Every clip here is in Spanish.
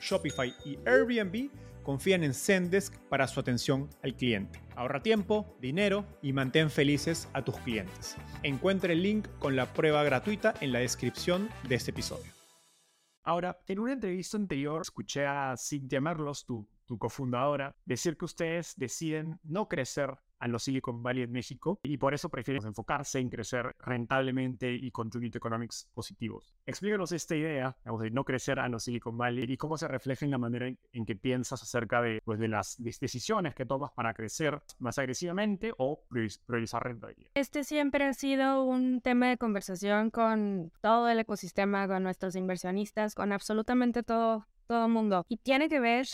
Shopify y Airbnb confían en Zendesk para su atención al cliente. Ahorra tiempo, dinero y mantén felices a tus clientes. Encuentre el link con la prueba gratuita en la descripción de este episodio. Ahora, en una entrevista anterior escuché a Cynthia Merlos, tu, tu cofundadora, decir que ustedes deciden no crecer a los Silicon Valley en México y por eso prefieren enfocarse en crecer rentablemente y con unit economics positivos. Explícanos esta idea de no crecer a los Silicon Valley y cómo se refleja en la manera en, que piensas acerca de, pues, de las decisiones que tomas para crecer más agresivamente o priorizar rentabilidad. Este siempre ha sido un tema de conversación con todo el ecosistema, con nuestros inversionistas, con absolutamente todo todo mundo. Y tiene que ver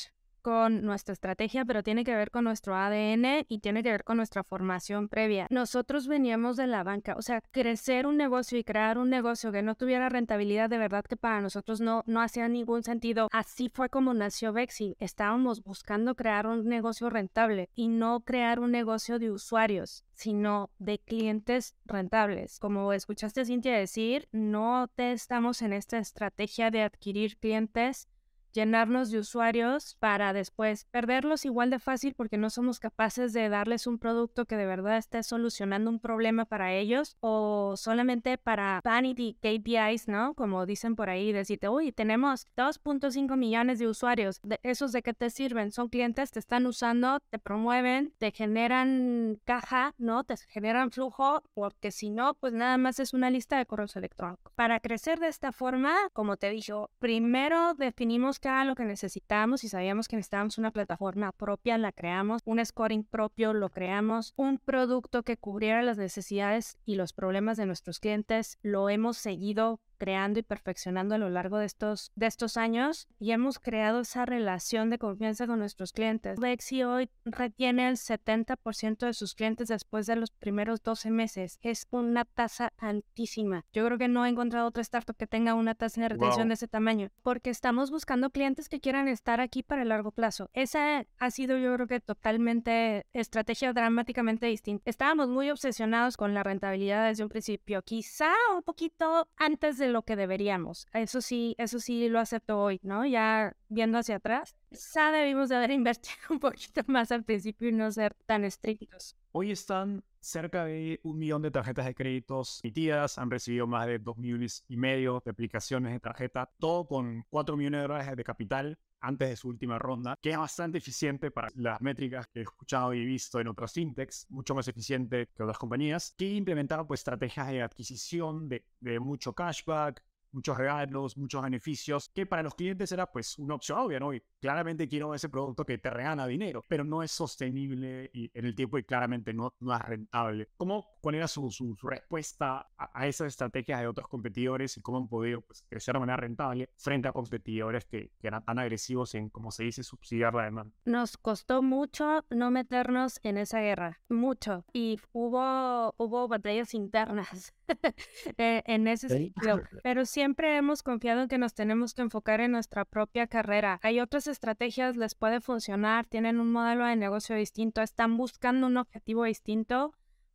con nuestra estrategia, pero tiene que ver con nuestro ADN y tiene que ver con nuestra formación previa. Nosotros veníamos de la banca, o sea, crecer un negocio y crear un negocio que no tuviera rentabilidad, de verdad que para nosotros no, no hacía ningún sentido. Así fue como nació Bexi. Estábamos buscando crear un negocio rentable y no crear un negocio de usuarios sino de clientes rentables. Como escuchaste Cintia decir, no te estamos en esta estrategia de adquirir clientes llenarnos de usuarios para después perderlos igual de fácil porque no somos capaces de darles un producto que de verdad esté solucionando un problema para ellos o solamente para vanity KPIs, ¿no? Como dicen por ahí, decirte, uy, tenemos 2.5 millones de usuarios, ¿De ¿esos de qué te sirven? Son clientes, te están usando, te promueven, te generan caja, ¿no? Te generan flujo, porque si no, pues nada más es una lista de correos electrónicos. Para crecer de esta forma, como te dije, primero definimos lo que necesitamos y sabíamos que necesitábamos una plataforma propia, la creamos, un scoring propio, lo creamos, un producto que cubriera las necesidades y los problemas de nuestros clientes, lo hemos seguido creando y perfeccionando a lo largo de estos, de estos años y hemos creado esa relación de confianza con nuestros clientes. Lexi hoy retiene el 70% de sus clientes después de los primeros 12 meses. Es una tasa altísima. Yo creo que no he encontrado otra startup que tenga una tasa de retención de ese tamaño porque estamos buscando clientes que quieran estar aquí para el largo plazo. Esa ha sido yo creo que totalmente estrategia dramáticamente distinta. Estábamos muy obsesionados con la rentabilidad desde un principio, quizá un poquito antes de lo que deberíamos. Eso sí, eso sí lo acepto hoy, ¿no? Ya viendo hacia atrás, ya debimos de haber invertido un poquito más al principio y no ser tan estrictos. Hoy están cerca de un millón de tarjetas de créditos emitidas, han recibido más de dos millones y medio de aplicaciones de tarjeta, todo con cuatro millones de dólares de capital antes de su última ronda, que es bastante eficiente para las métricas que he escuchado y visto en otras fintechs, mucho más eficiente que otras compañías, que implementaron pues estrategias de adquisición de, de mucho cashback, muchos regalos, muchos beneficios, que para los clientes era pues una opción obvia, ¿no? Y claramente quiero ese producto que te regala dinero, pero no es sostenible y en el tiempo y claramente no, no es rentable. ¿Cómo, ¿Cuál era su, su, respuesta a, esas estrategias de otros competidores y cómo han podido pues, crecer de manera rentable frente a competidores que, que eran tan agresivos en, como se dice, subsidiar la demanda? Nos costó mucho no meternos en esa guerra, mucho. Y hubo, hubo batallas internas eh, en ese sentido, pero sí siempre hemos confiado en que nos tenemos que enfocar en nuestra propia carrera. Hay otras estrategias, les puede funcionar, tienen un modelo de negocio distinto, están buscando un objetivo distinto.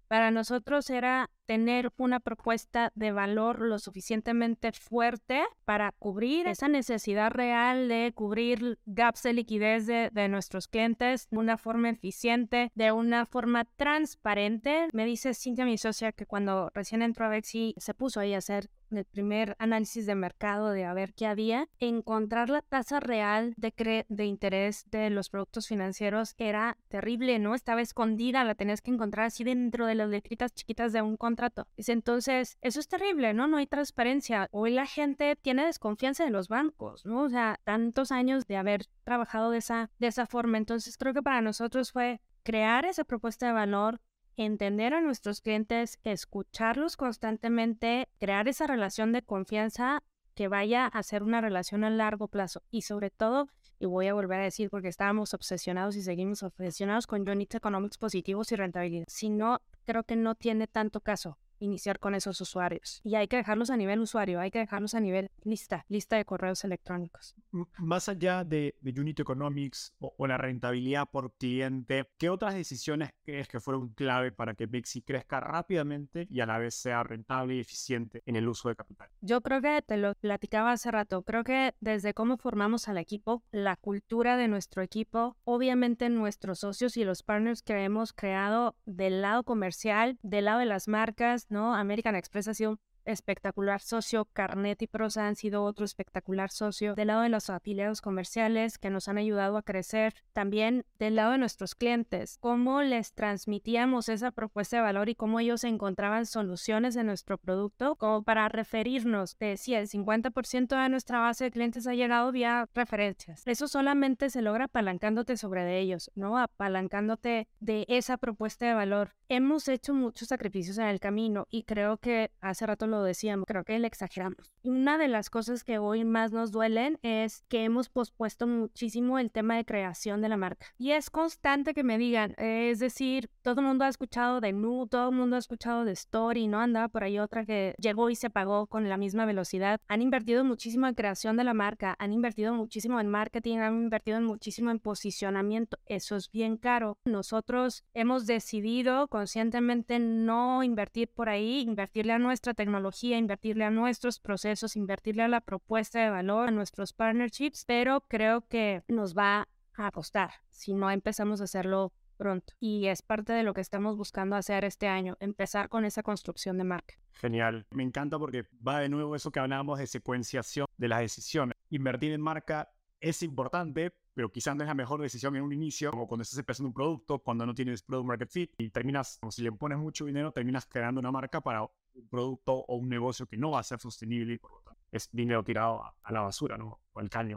Para nosotros era tener una propuesta de valor lo suficientemente fuerte para cubrir esa necesidad real de cubrir gaps de liquidez de, de nuestros clientes de una forma eficiente, de una forma transparente. Me dice Cintia, mi socia, que cuando recién entró a Bexi se puso ahí a hacer el primer análisis de mercado de a ver qué había, encontrar la tasa real de, de interés de los productos financieros era terrible, ¿no? Estaba escondida, la tenías que encontrar así dentro de las letritas chiquitas de un contrato. Entonces, eso es terrible, ¿no? No hay transparencia. Hoy la gente tiene desconfianza de los bancos, ¿no? O sea, tantos años de haber trabajado de esa, de esa forma. Entonces, creo que para nosotros fue crear esa propuesta de valor, entender a nuestros clientes, escucharlos constantemente, crear esa relación de confianza que vaya a ser una relación a largo plazo y sobre todo, y voy a volver a decir porque estábamos obsesionados y seguimos obsesionados con unit economics positivos y rentabilidad. Si no, creo que no tiene tanto caso iniciar con esos usuarios. Y hay que dejarlos a nivel usuario, hay que dejarlos a nivel lista, lista de correos electrónicos. Más allá de, de Unit Economics o, la rentabilidad por cliente, ¿qué otras decisiones crees que fueron clave para que Bixi crezca rápidamente y a la vez sea rentable y eficiente en el uso de capital? Yo creo que te lo platicaba hace rato, creo que desde cómo formamos al equipo, la cultura de nuestro equipo, obviamente nuestros socios y los partners que hemos creado del lado comercial, del lado de las marcas, ¿no? American Express ha sido espectacular socio, Carnet y Prosa han sido otro espectacular socio. Del lado de los afiliados comerciales que nos han ayudado a crecer, también del lado de nuestros clientes, cómo les transmitíamos esa propuesta de valor y cómo ellos encontraban soluciones en nuestro producto, como para referirnos de si el 50% de nuestra base de clientes ha llegado vía referencias. Eso solamente se logra apalancándote sobre de ellos, ¿no? Apalancándote de esa propuesta de valor. Hemos hecho muchos sacrificios en el camino y creo que hace rato lo decíamos, creo que le exageramos. Una de las cosas que hoy más nos duelen es que hemos pospuesto muchísimo el tema de creación de la marca. Y es constante que me digan, es decir, todo el mundo ha escuchado de Nu, todo el mundo ha escuchado de Story, ¿no? Andaba por ahí otra que llegó y se pagó con la misma velocidad. Han invertido muchísimo en creación de la marca, han invertido muchísimo en marketing, han invertido muchísimo en posicionamiento. Eso es bien caro. Nosotros hemos decidido conscientemente no invertir por ahí, invertirle a nuestra tecnología invertirle a nuestros procesos, invertirle a la propuesta de valor, a nuestros partnerships, pero creo que nos va a costar si no empezamos a hacerlo pronto. Y es parte de lo que estamos buscando hacer este año, empezar con esa construcción de marca. Genial, me encanta porque va de nuevo eso que hablábamos de secuenciación de las decisiones. Invertir en marca es importante, pero quizás no es la mejor decisión en un inicio, como cuando estás empezando un producto, cuando no tienes product market fit y terminas, como si le pones mucho dinero, terminas creando una marca para un producto o un negocio que no va a ser sostenible y por lo tanto es dinero tirado a, la basura, ¿no? O al caño.